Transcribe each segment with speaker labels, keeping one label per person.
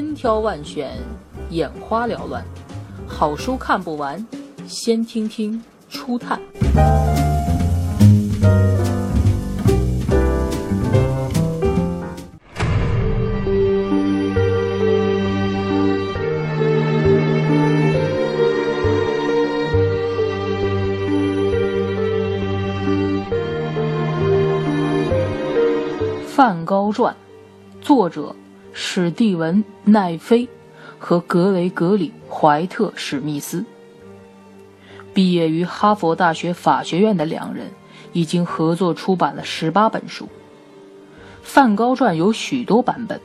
Speaker 1: 千挑万选，眼花缭乱，好书看不完，先听听初探。《梵高传》，作者史蒂文·奈菲和格雷格里·怀特·史密斯。毕业于哈佛大学法学院的两人，已经合作出版了十八本书。《梵高传》有许多版本，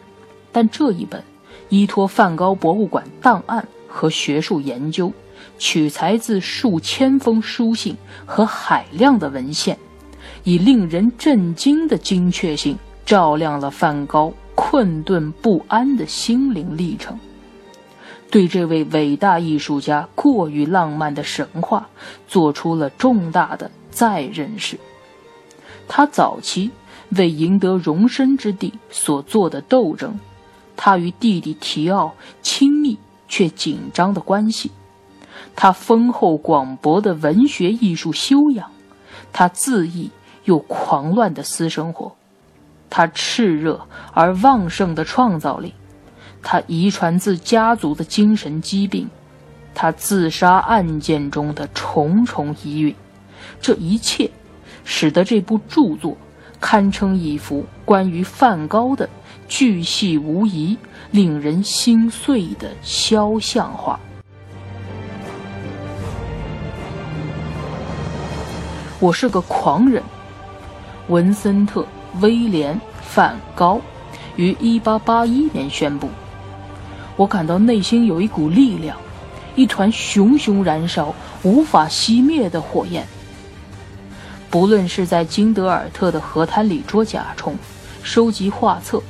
Speaker 1: 但这一本依托梵高博物馆档案和学术研究，取材自数千封书信和海量的文献，以令人震惊的精确性。照亮了梵高困顿不安的心灵历程，对这位伟大艺术家过于浪漫的神话做出了重大的再认识。他早期为赢得容身之地所做的斗争，他与弟弟提奥亲密却紧张的关系，他丰厚广博的文学艺术修养，他恣意又狂乱的私生活。他炽热而旺盛的创造力，他遗传自家族的精神疾病，他自杀案件中的重重疑云，这一切，使得这部著作堪称一幅关于梵高的巨细无遗、令人心碎的肖像画。我是个狂人，文森特。威廉·梵高于1881年宣布：“我感到内心有一股力量，一团熊熊燃烧、无法熄灭的火焰。不论是在金德尔特的河滩里捉甲虫、收集画册、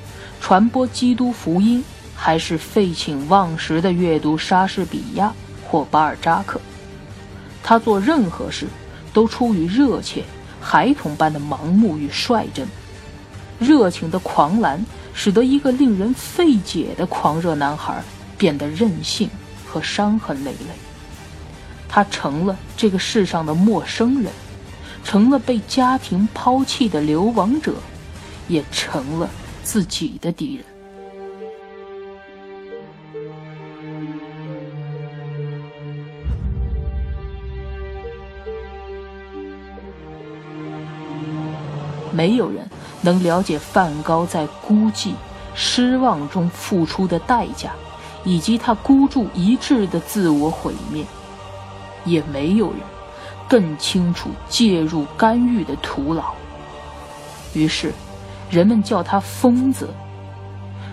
Speaker 1: 传播基督福音，还是废寝忘食地阅读莎士比亚或巴尔扎克，他做任何事都出于热切、孩童般的盲目与率真。”热情的狂澜，使得一个令人费解的狂热男孩变得任性和伤痕累累。他成了这个世上的陌生人，成了被家庭抛弃的流亡者，也成了自己的敌人。没有人。能了解梵高在孤寂、失望中付出的代价，以及他孤注一掷的自我毁灭，也没有人更清楚介入干预的徒劳。于是，人们叫他疯子。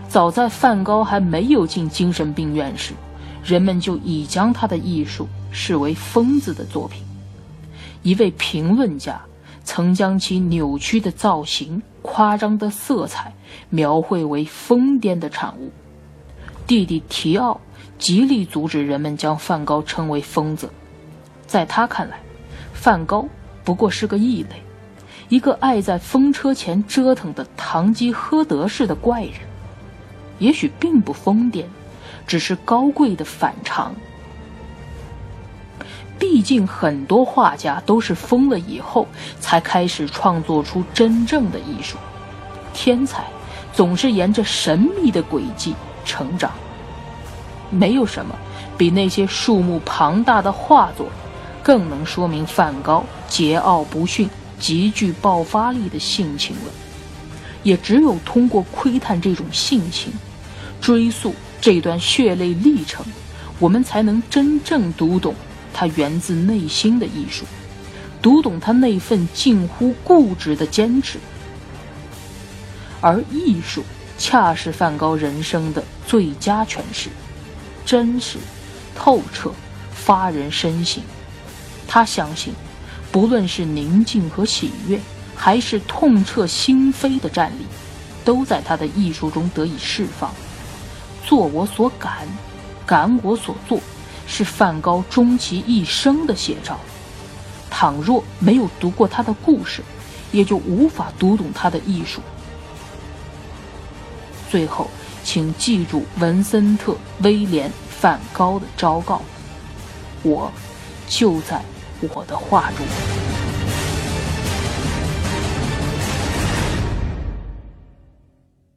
Speaker 1: 早在梵高还没有进精神病院时，人们就已将他的艺术视为疯子的作品。一位评论家。曾将其扭曲的造型、夸张的色彩描绘为疯癫的产物。弟弟提奥极力阻止人们将梵高称为疯子，在他看来，梵高不过是个异类，一个爱在风车前折腾的堂吉诃德式的怪人。也许并不疯癫，只是高贵的反常。毕竟，很多画家都是疯了以后才开始创作出真正的艺术。天才总是沿着神秘的轨迹成长。没有什么比那些数目庞大的画作更能说明梵高桀骜不驯、极具爆发力的性情了。也只有通过窥探这种性情，追溯这段血泪历程，我们才能真正读懂。他源自内心的艺术，读懂他那份近乎固执的坚持，而艺术恰是梵高人生的最佳诠释，真实、透彻、发人深省。他相信，不论是宁静和喜悦，还是痛彻心扉的战栗，都在他的艺术中得以释放。做我所感，感我所做。是梵高终其一生的写照。倘若没有读过他的故事，也就无法读懂他的艺术。最后，请记住文森特·威廉·梵高的昭告，我就在我的画中。